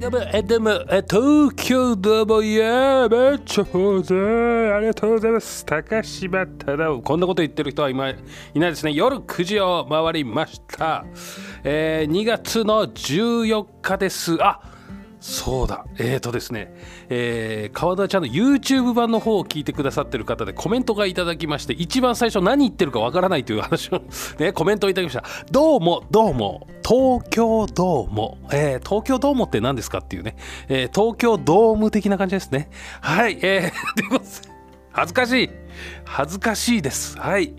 でも、え、でも、え、東京どうも、いやめっちゃほぜありがとうございます。高島忠夫。こんなこと言ってる人は今いないですね。夜9時を回りました。えー、2月の14日です。あそうだ、えーとですね、えー川田ちゃんの YouTube 版の方を聞いてくださってる方でコメントがいただきまして、一番最初何言ってるかわからないという話を、ね、コメントをいただきました。どうも、どうも、東京ドーム、えー東京ドームって何ですかっていうね、えー東京ドーム的な感じですね。はい、えー、ということで恥ずかしい。恥ずかしいです。はい、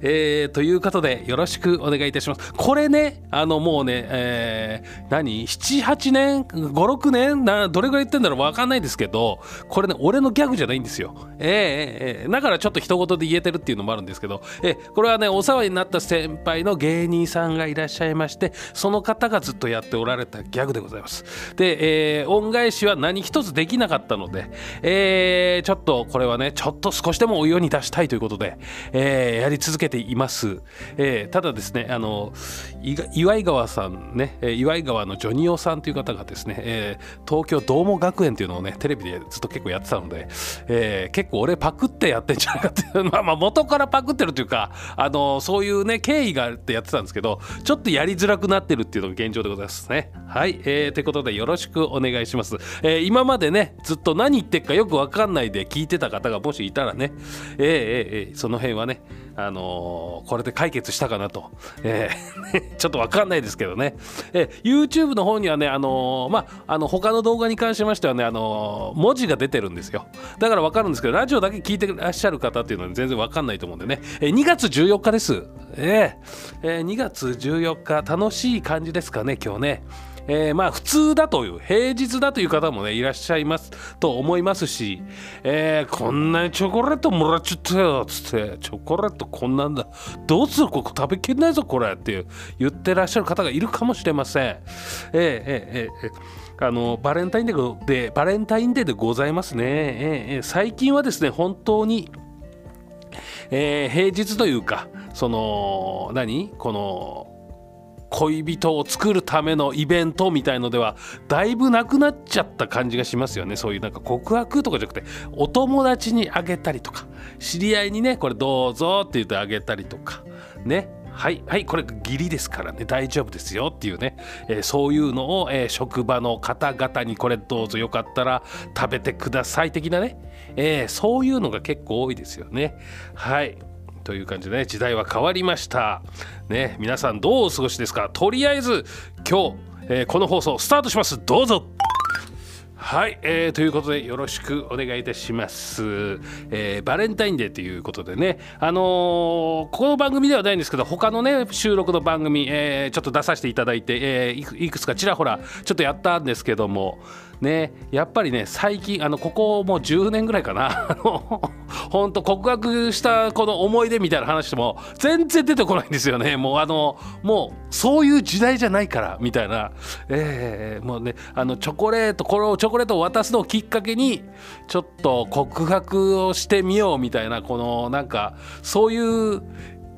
えーということでよろしくお願いいたします。これねあのもうね、えー何？78年？56年？などれぐらい言ってんだろう？分かんないですけどこれね俺のギャグじゃないんですよ。えーえーだからちょっと一言で言えてるっていうのもあるんですけど、えーこれはねお世話になった先輩の芸人さんがいらっしゃいましてその方がずっとやっておられたギャグでございます。で、えー恩返しは何一つできなかったので、えーちょっとこれはねちょっと少しでもお世に出したいということで、えーやり続けています、えーただですねあの岩井川さんね岩井川のジョニオさんという方がですね、えー東京どうも学園っていうのをねテレビでずっと結構やってたので、えー結構俺パクってやってんじゃないかっていうまあ まあ元からパクってるというかあのそういうね経緯があってやってたんですけどちょっとやりづらくなってるっていうのが現状でございますね。はい、えー、ということでよろしくお願いします、えー今までねずっと何言ってっかよく分かんないで聞いてた方がもしいたらねえーえーえーその辺はねあのーこれで解決したかなと、えー ちょっと分かんないですけどね、えー YouTube の方にはねあのーまあの他の動画に関しましてはねあの文字が出てるんですよ。だから分かるんですけどラジオだけ聞いてらっしゃる方っていうのは全然分かんないと思うんでね、え2月14日です、ええー2月14日楽しい感じですかね今日ね。えーまあ普通だという平日だという方もねいらっしゃいますと思いますし、えーこんなにチョコレートもらっちゃったよっつってチョコレートこんなんだどうするここ食べきれないぞこれっていう言ってらっしゃる方がいるかもしれません。えーえーええーあのバレンタインデーでバレンタインデーでございますね、えーえー最近はですね本当にえー平日というかその何？この恋人を作るためのイベントみたいのではだいぶなくなっちゃった感じがしますよね。そういうなんか告白とかじゃなくてお友達にあげたりとか知り合いにねこれどうぞって言ってあげたりとかね。はいはいこれ義理ですからね。大丈夫ですよっていうね、えーそういうのを、えー職場の方々にこれどうぞよかったら食べてください的なね、えーそういうのが結構多いですよね。はい。という感じでね時代は変わりました。ね皆さんどうお過ごしですか？とりあえず今日、えーこの放送スタートします。どうぞ。はい、えーということでよろしくお願いいたします、えーバレンタインデーということでねあのーこの番組ではないんですけど他のね収録の番組、えーちょっと出させていただいて、えーいくいくつかちらほらちょっとやったんですけどもねやっぱりね最近あのここもう10年ぐらいかな。あの本当告白したこの思い出みたいな話しても全然出てこないんですよね。もうあのもうそういう時代じゃないからみたいな、えーもうねあのチョコレートこれをチョコレートを渡すのをきっかけにちょっと告白をしてみようみたいなこのなんかそういう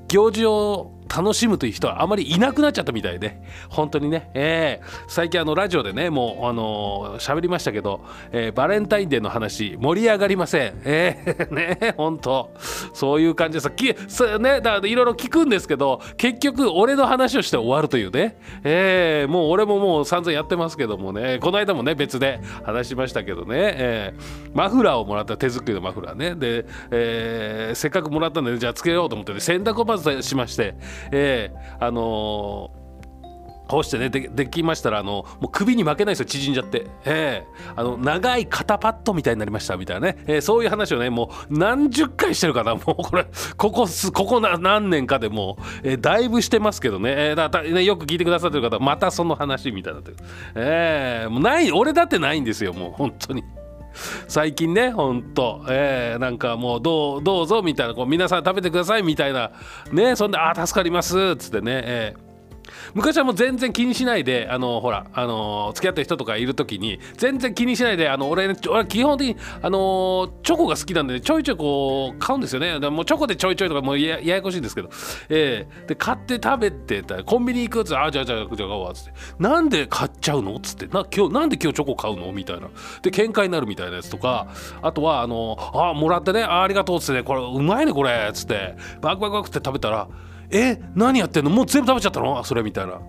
行事を楽しむという人はあまりいなくなっちゃったみたいで本当にね、えー最近あのラジオでねもうあのー喋りましたけど、えーバレンタインデーの話盛り上がりません。えー ね本当。そういう感じでさきそねだからいろいろ聞くんですけど結局俺の話をして終わるというね、えーもう俺ももう散々やってますけどもね。この間もね別で話しましたけどね、えーマフラーをもらった手作りのマフラーね。で、えーせっかくもらったんでじゃあつけようと思って、ね、洗濯をまずしまして、えーあのーこうしてねできましたらあのもう首に負けないですよ縮んじゃって、ええあの長い肩パッドみたいになりましたみたいなね、えーそういう話をねもう何十回してるかなもうこれ。ここすここ何年かでもう、えーだいぶしてますけどね,、えーだだねよく聞いてくださってる方またその話みたいなってる、ええもうない俺だってないんですよもう本当に。最近ねほんと、えーなんかもうどうどうぞみたいなこう皆さん食べてくださいみたいな。ねそんで「あ助かります」っつってね、えー。昔はもう全然気にしないであのほらあの付き合ってる人とかいる時に全然気にしないであの俺俺基本的にあのチョコが好きなんでちょいちょいこう買うんですよね。でもチョコでちょいちょいとかもうやややこしいんですけど、えー、で買って食べてたコンビニ行くっつって「あじゃあじゃあじゃあ買おう」っつって「なんで買っちゃうの?」っつって。な今日なんで今日チョコ買うの？みたいな。で喧嘩になるみたいなやつとかあとはあの「あもらってねあありがとう」っつってね「これうまいねこれ」っつって。バクバクバクって食べたら「え何やってんの？もう全部食べちゃったの？それみたいな。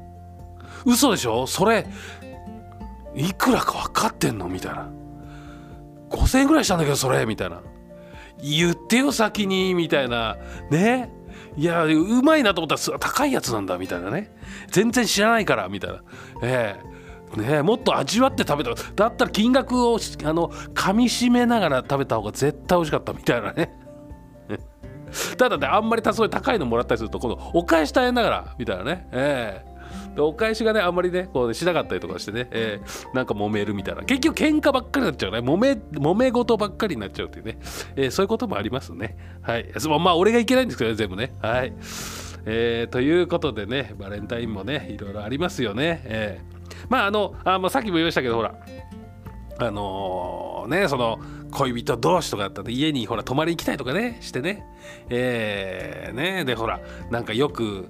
嘘でしょ？それいくらか分かってんの？みたいな。5000円ぐらいしたんだけどそれ？みたいな。言ってよ先にみたいな。ね？いやうまいなと思ったら高いやつなんだみたいなね。全然知らないからみたいな。ええ。ねもっと味わって食べただったら金額をあの噛みしめながら食べた方が絶対美味しかったみたいなね。ただねあんまり多数高いのもらったりするとこのお返し大変だからみたいなね。ええ。でお返しがねあんまりねこうしなかったりとかしてね、えー、なんか揉めるみたいな。結局喧嘩ばっかりになっちゃうね。揉め揉め事ばっかりになっちゃうっていうね、えー、そういうこともありますね。はい。まあ俺がいけないんですけどね全部ね。はい。えー、ということでねバレンタインもねいろいろありますよね、えー、まああのあ、まあ、さっきも言いましたけどほら。あのー、ねその恋人同士とかだったら家にほら泊まり行きたいとかねしてね。えー、ね。でほらなんかよく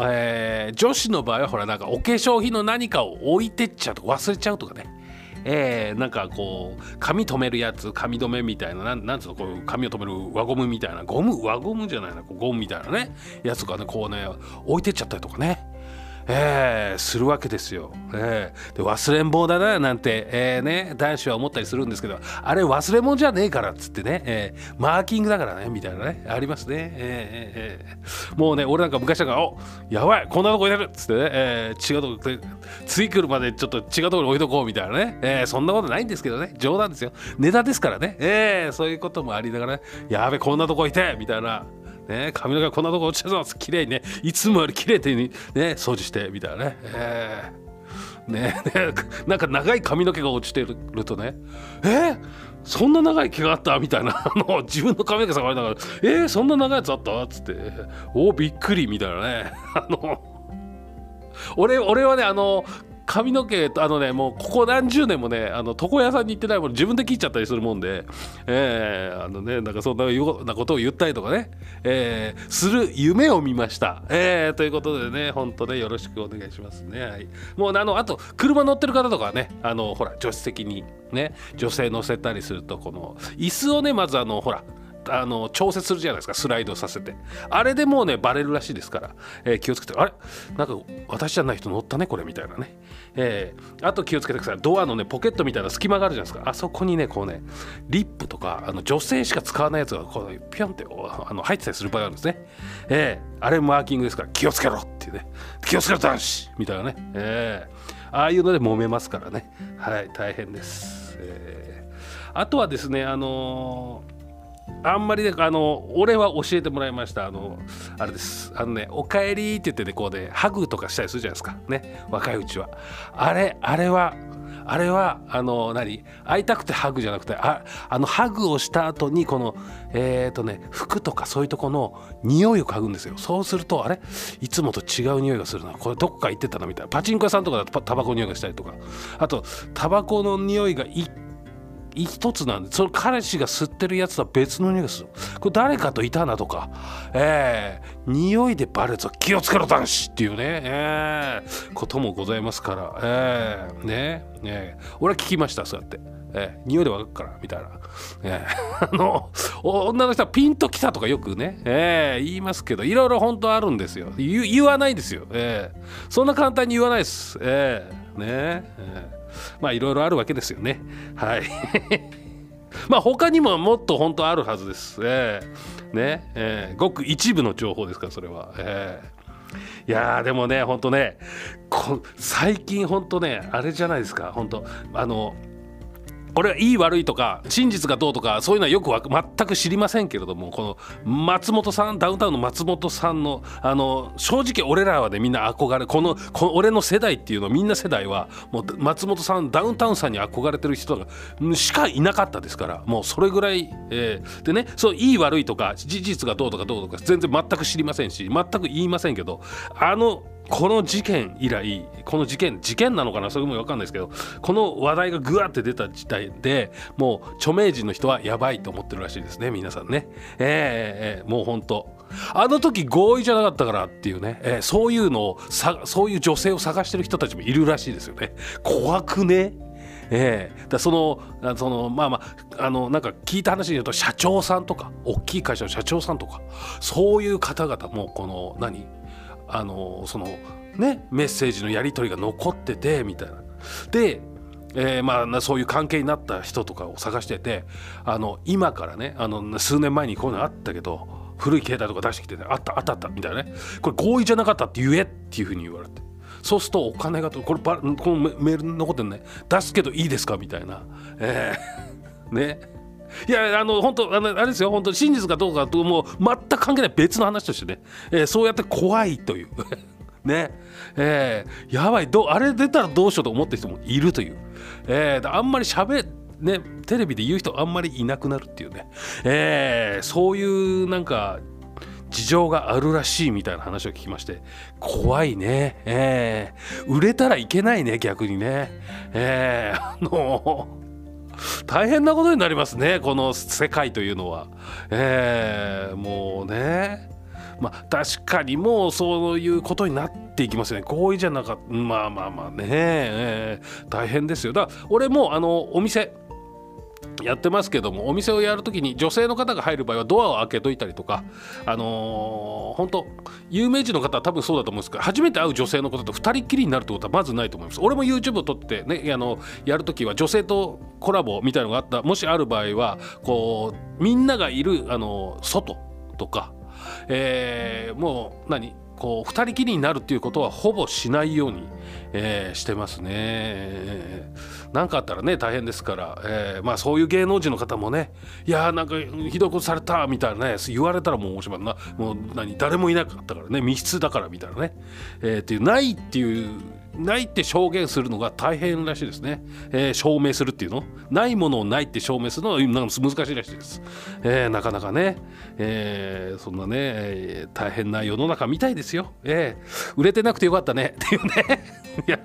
えー、女子の場合はほらなんかお化粧品の何かを置いてっちゃうとか忘れちゃうとかね。えー、なんかこう髪留めるやつ髪留めみたいななんなんつうのこう髪を留める輪ゴムみたいなゴム輪ゴムじゃないなゴムみたいなね。やつとかねこうね置いてっちゃったりとかね。えー、するわけですよ、えー、で忘れん坊だななんて、えーね、男子は思ったりするんですけどあれ忘れ物じゃねえからっつってね、えー、マーキングだからねみたいなねありますね、えーえー、もうね俺なんか昔だから「おやばいこんなとこ入れる」っつってね、えー、違うとこ次来るまでちょっと違うところに置いとこうみたいなね、えー、そんなことないんですけどね。冗談ですよ。ネタですからね、えー、そういうこともありながら、ね、やべこんなとこいてみたいな。ね、髪の毛こんなとこ落ちてます。綺麗にねいつもより綺麗にね掃除してみたいなね、えー、ねねなんか長い髪の毛が落ちてるとね。えー、そんな長い毛があったみたいな。あの自分の髪の毛触りながら「えー、そんな長いやつあった?」っつって「おびっくり」みたいなね。あの俺俺はねあの髪の毛あのねもうここ何十年もねあの床屋さんに行ってないもの自分で切っちゃったりするもんで、えー、あのねなんかそんなようなことを言ったりとかね、えー、する夢を見ました、えー、ということでね本当ねよろしくお願いしますね、はい、もうあのあと車乗ってる方とかねあのほら助手席にね女性乗せたりするとこの椅子をねまずあのほらあの調節するじゃないですかスライドさせて。あれでもうねバレるらしいですから、えー、気をつけてあれ？なんか私じゃない人乗ったねこれみたいなね、えー、あと気をつけてください。ドアのねポケットみたいな隙間があるじゃないですか。あそこにねこうねリップとかあの女性しか使わないやつがこうピョンってあの入ってたりする場合があるんですね、えー、あれマーキングですから気をつけろっていうね。気をつけろ男子みたいなね、えー、ああいうので揉めますからね。はい大変です、えー、あとはですねあのーあんまりねあの俺は教えてもらいました。あのあれです。あのね「おかえり」って言ってねこうねハグとかしたりするじゃないですか。ね。若いうちは。あれあれはあれはあの何？会いたくてハグじゃなくてああのハグをした後にこのえっ、ー、とね服とかそういうとこの匂いを嗅ぐんですよ。そうするとあれ？いつもと違う匂いがするな。これどこか行ってたなみたいな。パチンコ屋さんとかだとタバコの匂いがしたりとか。あとタバコの匂いが一一つなんでその彼氏が吸ってるやつとは別の匂いがする。これ誰かといたなとか。えー、匂いでバレるぞ気をつけろ男子っていうね。えー、こともございますから。えー、ね。えー、俺は聞きましたそうやって。えー、匂いで分かるからみたいな、えー、あの女の人はピンときたとかよくね、えー、言いますけどいろいろ本当あるんですよ。言わないですよ、えー、そんな簡単に言わないです、えー、ね。えーまあいろいろあるわけですよね。はい。まあ他にももっと本当あるはずです、えー、ね。えー、ごく一部の情報ですからそれは、えー、いやでもね本当ね最近本当ねあれじゃないですか。本当あのこれはいい悪いとか真実がどうとかそういうのはよく全く知りませんけれどもこの松本さんダウンタウンの松本さんのあの正直俺らはねみんな憧れこのこの俺の世代っていうのみんな世代はもう松本さんダウンタウンさんに憧れてる人がしかいなかったですからもうそれぐらい、えー、でねそういい悪いとか事実がどうとかどうとか全然全く知りませんし全く言いませんけどあのこの事件以来この事件事件なのかな？それも分かんないですけどこの話題がぐわって出た時代でもう著名人の人はやばいと思ってるらしいですね皆さんね。えー、えー、もう本当。あの時合意じゃなかったからっていうね、えー、そういうのをさそういう女性を探してる人たちもいるらしいですよね。怖くね？ええー、だそのそのまあまああのなんか聞いた話によると社長さんとか大きい会社の社長さんとかそういう方々もこの何？あのそのねメッセージのやり取りが残っててみたいな。でえー、まあそういう関係になった人とかを探しててあの今からねあの数年前にこういうのあったけど古い携帯とか出してきてねあったあったあったみたいなね。これ合意じゃなかったって言えっていうふうに言われて。そうするとお金がこれこのメール残ってるね。出すけどいいですか？みたいな、えー、ね。いやあの本当あのあれですよ本当真実かどうかともう全く関係ない別の話としてね、えー、そうやって怖いという。ね。えー、やばいどあれ出たらどうしようと思ってる人もいるという、えー、あんまりしゃべねテレビで言う人あんまりいなくなるっていうね、えー、そういうなんか事情があるらしいみたいな話を聞きまして怖いね、えー、売れたらいけないね逆にね、えー、あの大変なことになりますねこの世界というのは。えー、もうね。まあ確かにもうそういうことになっていきますよね。合意じゃなかった。まあまあまあね、えー、大変ですよ。だから俺もあのお店やってますけどもお店をやるときに女性の方が入る場合はドアを開けといたりとかあのー、本当有名人の方は多分そうだと思うんですけど初めて会う女性の方と2人っきりになるってことはまずないと思います。俺も YouTube を撮ってねあのやるときは女性とコラボみたいのがあった。もしある場合はこうみんながいるあの外とか、えー、もう何？こう2人きりになるっていうことはほぼしないように、えー、してますね。何かあったらね大変ですから、えー、まあそういう芸能人の方もねいやーなんかひどいことされたみたいなね言われたらもうおしまいなもう何誰もいなかったからね密室だからみたいなね、えー、っていうないっていうないって証言するのが大変らしいですね、えー、証明するっていうの？ないものをないって証明するのは難しいらしいです、えー、なかなかね、えー、そんなね、大変な世の中みたいですよ、えー、売れてなくてよかったね。っていうね。いや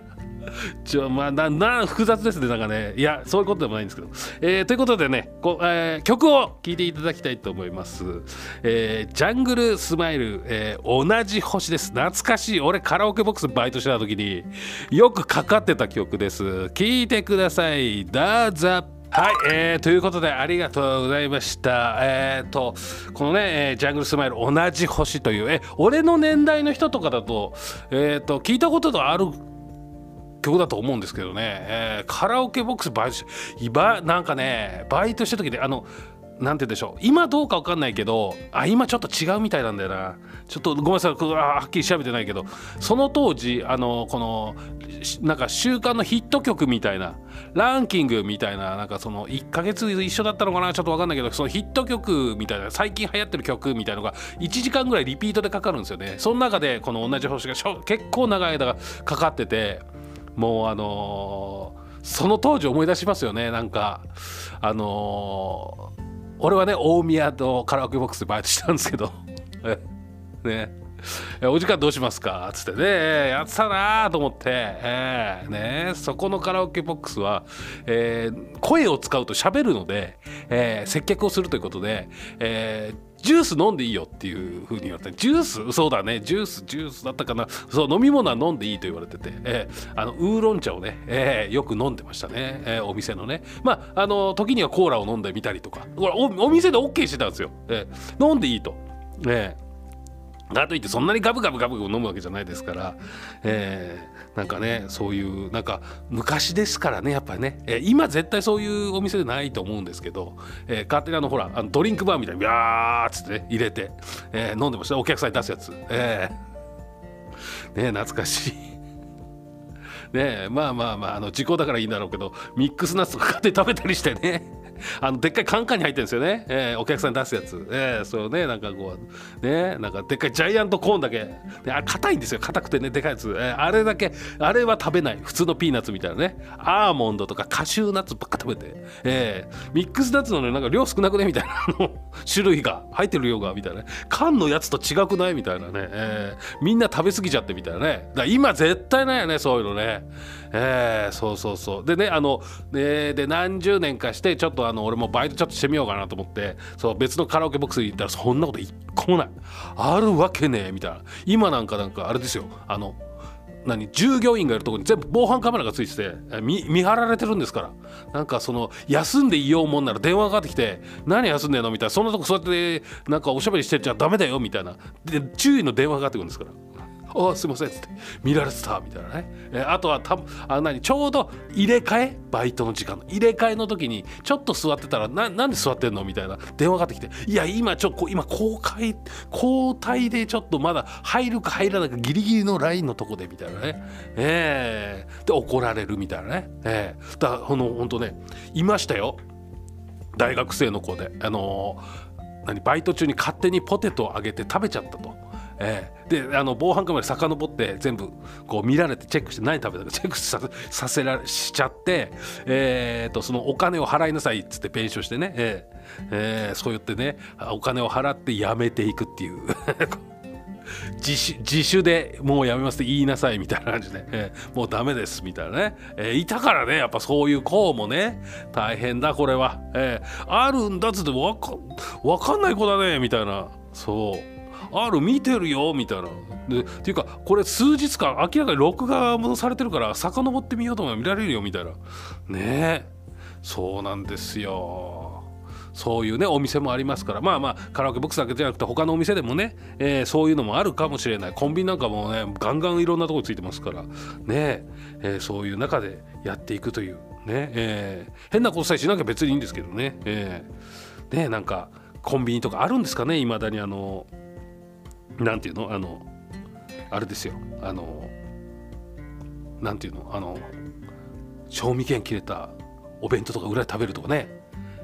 ちょまあなな複雑ですねなんかね。いやそういうことでもないんですけど、えー、ということでねこ、えー、曲を聴いていただきたいと思います、えー、ジャングルスマイル、えー、同じ星です。懐かしい。俺カラオケボックスバイトしてた時によくかかってた曲です。聴いてください。どうぞはい、えー、ということでありがとうございました。えーとこのね、えー、ジャングルスマイル同じ星というえ俺の年代の人とかだと,、えーと聞いたことがある曲だと思うんですけどね、えー、カラオケボックスバイトしなんかねバイトした時であのなんて言うんでしょう。今どうか分かんないけどあ今ちょっと違うみたいなんだよな。ちょっとごめんなさい。はっきり調べてないけど。その当時あのこのなんか週間のヒット曲みたいなランキングみたいななんかその1ヶ月一緒だったのかな？ちょっと分かんないけどそのヒット曲みたいな最近流行ってる曲みたいのが1時間ぐらいリピートでかかるんですよね。その中でこの同じ星が結構長い間がかかってて。もうあのー、その当時思い出しますよね。なんかあのー、俺はね大宮とカラオケボックスでバイトしたんですけど。ね。お時間どうしますか?」っつってね。やってたなと思って、えーね、そこのカラオケボックスは、えー、声を使うと喋るので、えー、接客をするということで、えージュース飲んでいいよっていうふうに言われてジュース？そうだね。ジュースジュースだったかな。そう飲み物は飲んでいいと言われてて、えー、あのウーロン茶をね、えー、よく飲んでましたね、えー、お店のね。まああの時にはコーラを飲んでみたりとか。おお店で OK してたんですよ、えー、飲んでいいと。えーだといってそんなにガブガブガブガブ飲むわけじゃないですから、えー、なんかねそういうなんか昔ですからねやっぱりね、えー、今絶対そういうお店でないと思うんですけど、えー、勝手にあのほらあのドリンクバーみたいにビャーっつって、ね、入れて、えー、飲んでました。お客さんに出すやつ、えー、ね懐かしい。ねえまあまあまああの時効だからいいんだろうけどミックスナッツとか買って食べたりしてね。あのでっかいカンカンに入ってるんですよね、えー、お客さんに出すやつ、えー、そうねなんかこうねなんかでっかいジャイアントコーンだけ。であ硬いんですよ。硬くてねでかいやつ、えー、あれだけあれは食べない。普通のピーナッツみたいなね。アーモンドとかカシューナッツばっか食べて、えー、ミックスナッツのねなんか量少なくね？みたいな。の種類が入ってる量がみたいなね。缶のやつと違くない？みたいなね、えー、みんな食べ過ぎちゃってみたいなね。だ今絶対ないよねそういうのね。えー、そうそうそう。でねあのねで何十年かしてちょっとあの俺もバイトちょっとしてみようかなと思ってそう別のカラオケボックスに行ったらそんなこと一個もない。あるわけねえみたいな。今なんかなんかあれですよ。あの何従業員がいるとこに全部防犯カメラがついてて見見張られてるんですから。なんかその休んでいようもんなら電話がかかってきて「何休んでんの?」みたいな。そんなとこそうやってなんかおしゃべりしてちゃダメだよみたいな。で注意の電話がかかってくるんですから。あすいません」って。見られてたみたいなね、えあとはたあ何ちょうど入れ替えバイトの時間入れ替えの時にちょっと座ってたらななんで座ってんの？みたいな。電話がかってきて「いや今ちょっと今公開交代でちょっとまだ入るか入らないかギリギリのラインのとこで」みたいなね。えー、で怒られるみたいなね。えー、だからほんとねいましたよ。大学生の子で。あのー、何バイト中に勝手にポテトをあげて食べちゃったと。えー、であの防犯カメラ遡って全部こう見られてチェックして何食べたかチェックささせらしちゃって、えーと、そのお金を払いなさいっつって弁償してね、えーえー、そう言ってねお金を払ってやめていくっていう。自主自主でもうやめますって言いなさいみたいな感じで、えー、もうダメですみたいなね、えー、いたからねやっぱそういう子もね大変だこれは、えー、あるんだっつってわか分かんない子だねみたいな。そう。ある見てるよみたいな。でっていうかこれ数日間明らかに録画戻されてるから遡ってみようと思えば見られるよみたいな。ねえ。そうなんですよ。そういうねお店もありますから。まあまあカラオケボックスだけじゃなくて他のお店でもね、えー、そういうのもあるかもしれない。コンビニなんかもねガンガンいろんなとこついてますから。ね、え。ー、そういう中でやっていくという。ね、え。ー、変なことさえしなきゃ別にいいんですけどね,、えー、ねなんかコンビニとかあるんですかねいまだにあのなんていうの？あのあれですよ。あのなんていうの？あの賞味期限切れたお弁当とか裏で食べるとかね。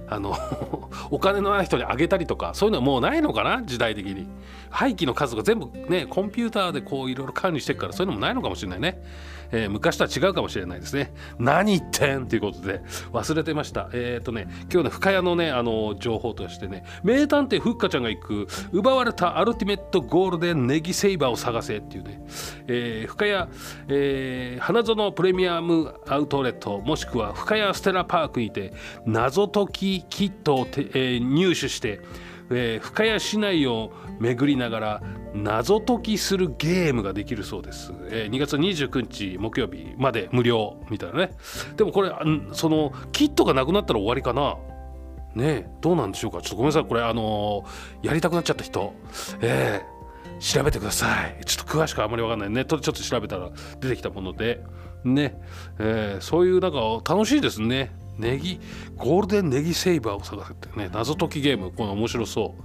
あの お金のない人にあげたりとかそういうのはもうないのかな時代的に。廃棄の数が全部ねコンピューターでこういろいろ管理してるからそういうのもないのかもしれないね。えー、昔とは違うかもしれないですね。何言ってんということで忘れてました。えっ、ー、とね今日ね深谷のねあの情報としてね名探偵ふっかちゃんが行く奪われたアルティメットゴールデンネギセイバーを探せっていうね、えー、深谷、えー、花園プレミアムアウトレットもしくは深谷ステラパークにて謎解きキットをて、えー、入手してえー、深谷市内を巡りながら謎解きするゲームができるそうです、えー、2月29日木曜日まで無料みたいなね。でもこれそのキットがなくなったら終わりかな。ねどうなんでしょうか。ちょっとごめんなさい。これあのー、やりたくなっちゃった人。えー、調べてください。ちょっと詳しくあんまり分かんない。ネットでちょっと調べたら出てきたもので。ね、えー、そういうなんか楽しいですね。ネギゴールデンネギセイバーを探せってね謎解きゲームこの面白そ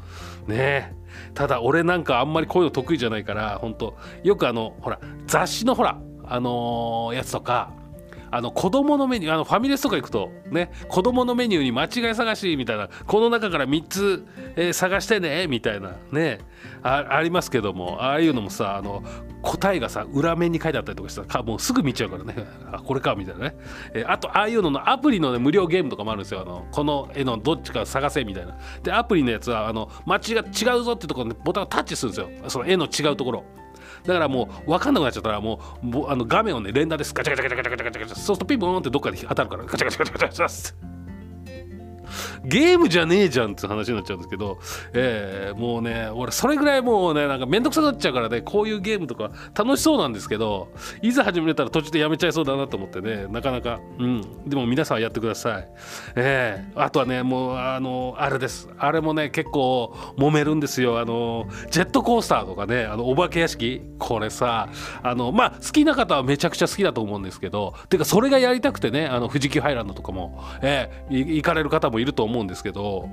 う。ねただ俺なんかあんまりこういうの得意じゃないから本当よくあのほら雑誌のほらあのー、やつとかあの子供のメニューあのファミレスとか行くとね子供のメニューに間違い探しみたいなこの中から3つ、えー、探してねみたいなねあありますけどもああいうのもさあの答えがさ裏面に書いてあったりとかしたらもうすぐ見ちゃうからね。あこれかみたいなね、えー、あとああいうののアプリの、ね、無料ゲームとかもあるんですよ。あのこの絵のどっちか探せみたいな。でアプリのやつはあの間違違うぞってところでボタンをタッチするんですよ。その絵の違うところ。だからもう分かんなくなっちゃったらもうあの画面をね連打です。ガチャガチャガチャガチャガチャガチャ。そうするとピンポンってどっかで当たるから。ガチャガチャガチャガチャガチャゲームじゃねえじゃんって話になっちゃうんですけど、えー、もうね俺それぐらいもうねなんか面倒くさくなっちゃうからねこういうゲームとか楽しそうなんですけどいざ始めたら途中でやめちゃいそうだなと思ってねなかなか。うん。でも皆さんやってください。えー、あとはねもうあのあれです。あれもね結構揉めるんですよ。あのジェットコースターとかねあのお化け屋敷。これさあのまあ好きな方はめちゃくちゃ好きだと思うんですけどてかそれがやりたくてねあの富士急ハイランドとかも、えー、行かれる方もいると思うん思うんですけど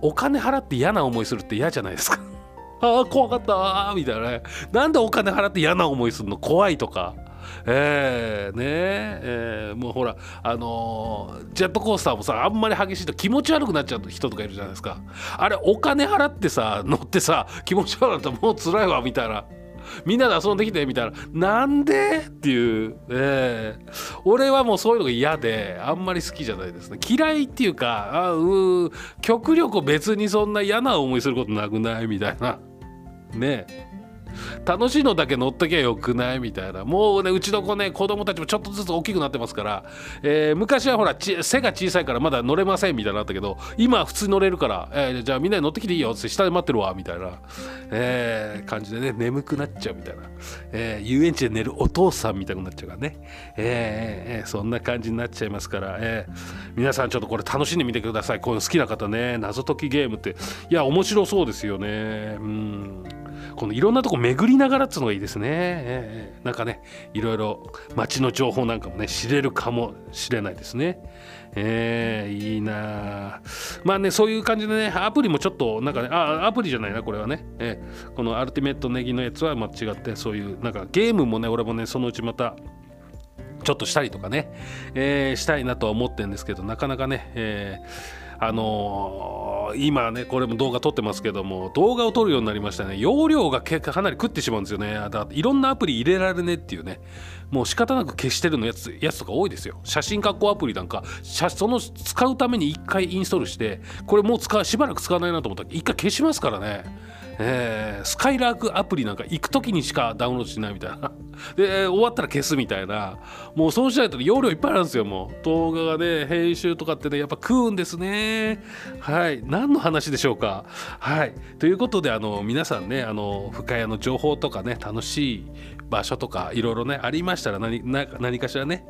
お金払って嫌な思いするって嫌じゃないですか。ああ怖かったみたいなね。なんでお金払って嫌な思いするの？怖いとか。えー、ねえー、もうほらあのー、ジェットコースターもさあんまり激しいと気持ち悪くなっちゃう人とかいるじゃないですか。あれお金払ってさ乗ってさ気持ち悪くなったらもう辛いわみたいな。みんなで遊んできてみたいな。なんで？っていう、えー、俺はもうそういうのが嫌であんまり好きじゃないですね。嫌いっていうかあう極力別にそんな嫌な思いすることなくない？みたいな。ねえ。楽しいのだけ乗っときゃよくないみたいな。もうねうちの子ね子供たちもちょっとずつ大きくなってますから、えー、昔はほら背が小さいからまだ乗れませんみたいなのあったけど今は普通に乗れるから、えー、じゃあみんなで乗ってきていいよって下で待ってるわみたいな、えー、感じでね眠くなっちゃうみたいな、え、遊園地で寝るお父さんみたいになっちゃうからね、えー、そんな感じになっちゃいますから、えー、皆さんちょっとこれ楽しんでみてください。こういうの好きな方ね謎解きゲームって。いや面白そうですよね。うん。このいろんなとこ巡りながらっつうのがいいですね、えー、なんかねいろいろ街の情報なんかもね知れるかもしれないですね。えー、いいなまあねそういう感じでねアプリもちょっとなんかねあアプリじゃないなこれはね、えー、このアルティメットネギのやつは間違ってそういうなんかゲームもね俺もねそのうちまたちょっとしたりとかね、えー、したいなとは思ってるんですけどなかなかね、えーあのー、今ねこれも動画撮ってますけども動画を撮るようになりましたね。容量が結構かなり食ってしまうんですよね。だからいろんなアプリ入れられねっていうね。もう仕方なく消してるのやつやつとか多いですよ。写真加工アプリなんかその使うために1回インストールしてこれもう使うしばらく使わないなと思ったら1回消しますからね。えー、スカイラークアプリなんか行く時にしかダウンロードしないみたいな。で終わったら消すみたいな。もうそうしないと容量いっぱいあるんですよもう。動画がね編集とかってねやっぱ食うんですね。はい。何の話でしょうか。はい。ということであの皆さんねあの深谷の情報とかね楽しい場所とかいろいろねありましたら何何かしらね、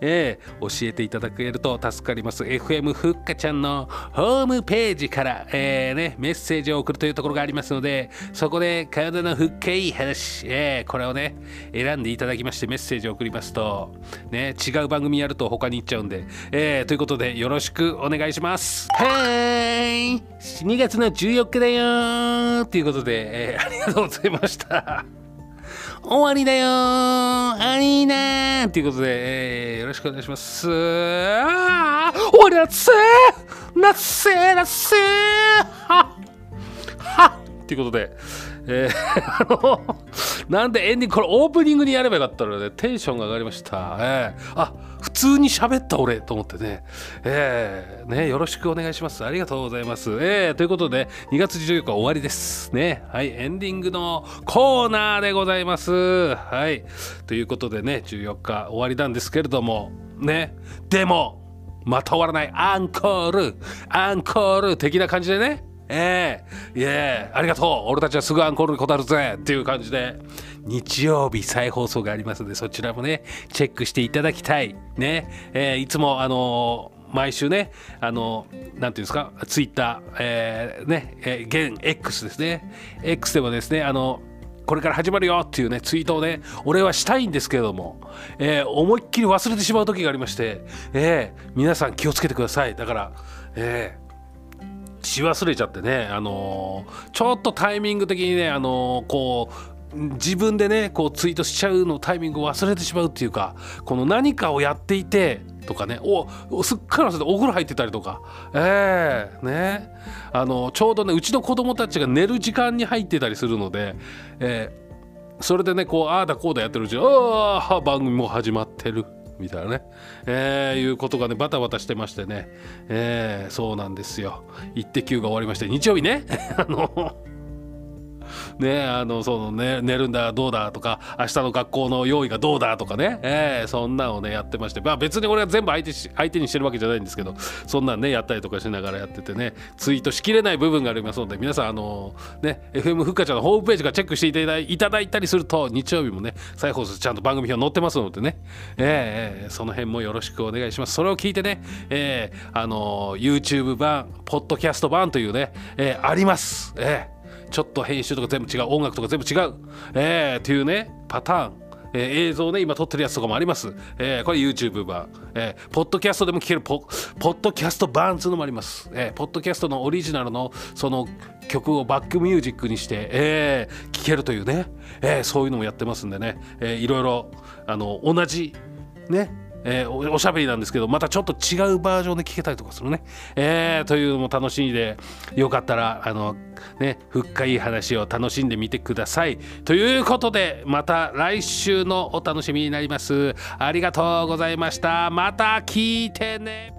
えー、教えていただけると助かります。FM ふっかちゃんのホームページから、えーね、メッセージを送るというところがありますのでそこで体のふっかい話、えー、これをね選んでいただきましてメッセージを送りますと、ね、違う番組やると他に行っちゃうんで、えー、ということでよろしくお願いします。はい。2月の14日だよということで、えー、ありがとうございました。終わりだよアリーナということで、えー、よろしくお願いします。あ終わりだっせー。なっせーなっせー。はっ。はということで、えー、あの、なんでエンディング、これオープニングにやればよかったので、テンションが上がりました。えー、あ普通に喋った俺と思ってね、えー、ね、よろしくお願いします。ありがとうございます。えー、ということで、2月14日終わりです。ね、はい、エンディングのコーナーでございます。はい、ということでね、14日終わりなんですけれども、ね、でも、また終わらないアンコール、アンコール的な感じでね、ええ。ー、いえありがとう。俺たちはすぐアンコールに答えるぜ。っていう感じで。日曜日再放送がありますのでそちらもねチェックしていただきたい。ね、えー、いつもあのー毎週ね、あの、なんていうんですか、ツイッター、えー、ね、えー、現 X ですね。X でもですね、あの、これから始まるよっていうね、ツイートをね、俺はしたいんですけれども、えー、思いっきり忘れてしまう時がありまして、えー、皆さん気をつけてください。だから、えー、し忘れちゃってね、あのー、ちょっとタイミング的にね、あのー、こう自分でねこうツイートしちゃうのタイミングを忘れてしまうっていうかこの何かをやっていてとかねおすっかり忘れてお風呂入ってたりとか。ええー、ね。あのちょうどねうちの子供たちが寝る時間に入ってたりするので、えー、それでねこうああだこうだやってるうちにああ番組も始まってる。みたいなね、えー、いうことがねバタバタしてましてね、えー、そうなんですよ「イッテ Q!」が終わりまして日曜日ね。あのねあのそのね寝るんだどうだとか明日の学校の用意がどうだとかね、えー、そんなんをねやってまして。まあ別に俺は全部相手し相手にしてるわけじゃないんですけどそんなんねやったりとかしながらやっててねツイートしきれない部分がありますので皆さんあのね FM ふっかちゃんのホームページからチェックしていただいただいたりすると日曜日もね再放送ちゃんと番組表載ってますのでね、えー、その辺もよろしくお願いします。それを聞いてね、えー、あの YouTube 版ポッドキャスト版というね、えー、あります、えーちょっと編集とか全部違う音楽とか全部違う、えー、っていうねパターン。えー映像ね今撮ってるやつとかもあります、えーこれ YouTube 版、えーポッドキャストでも聞けるポポッドキャスト版っていうのもあります、えーポッドキャストのオリジナルのその曲をバックミュージックにして、えー聴けるというね、えーそういうのもやってますんでね、えーいろいろあの同じねえーおおしゃべりなんですけどまたちょっと違うバージョンで聞けたりとかするね、えーというのも楽しみでよかったらあのね深い話を楽しんでみてください。ということでまた来週のお楽しみになります。ありがとうございました。また聞いてね